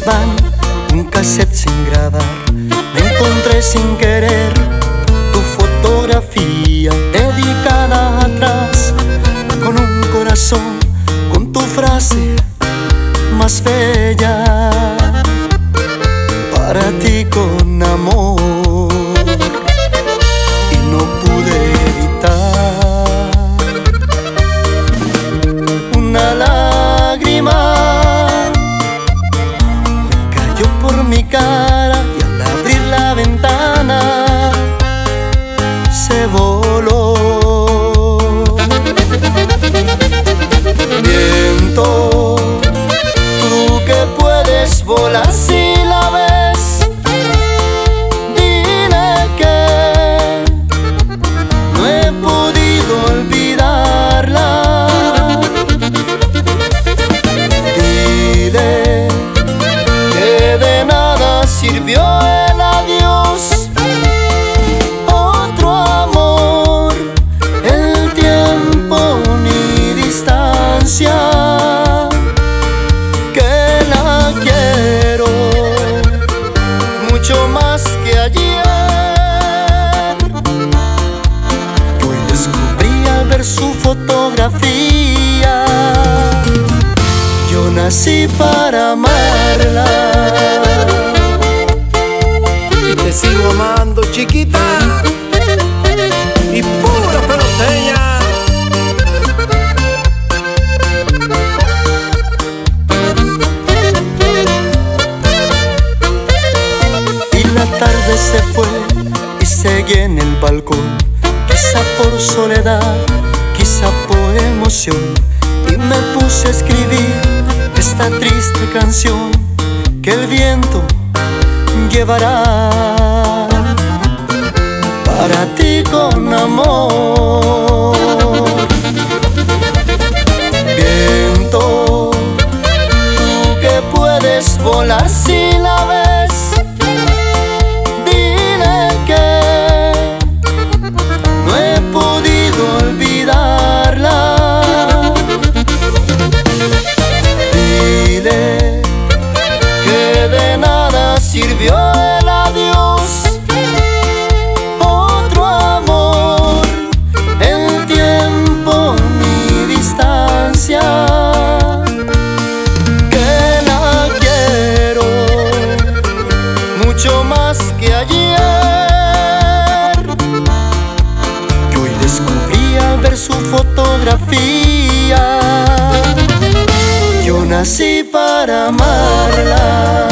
Desván un cassette sin grabar, me encontré sin querer tu fotografía dedicada atrás, con un corazón, con tu frase más bella, para ti con amor. Sirvió el adiós. Otro amor, el tiempo ni distancia. Que la quiero mucho más que ayer. Hoy descubrí al ver su fotografía. Yo nací para amarla. Chiquita. Y pura peloteña. Y la tarde se fue y seguí en el balcón. Quizá por soledad, quizá por emoción. Y me puse a escribir esta triste canción que el viento llevará para ti con amor. Ver su fotografía. Yo nací para amarla.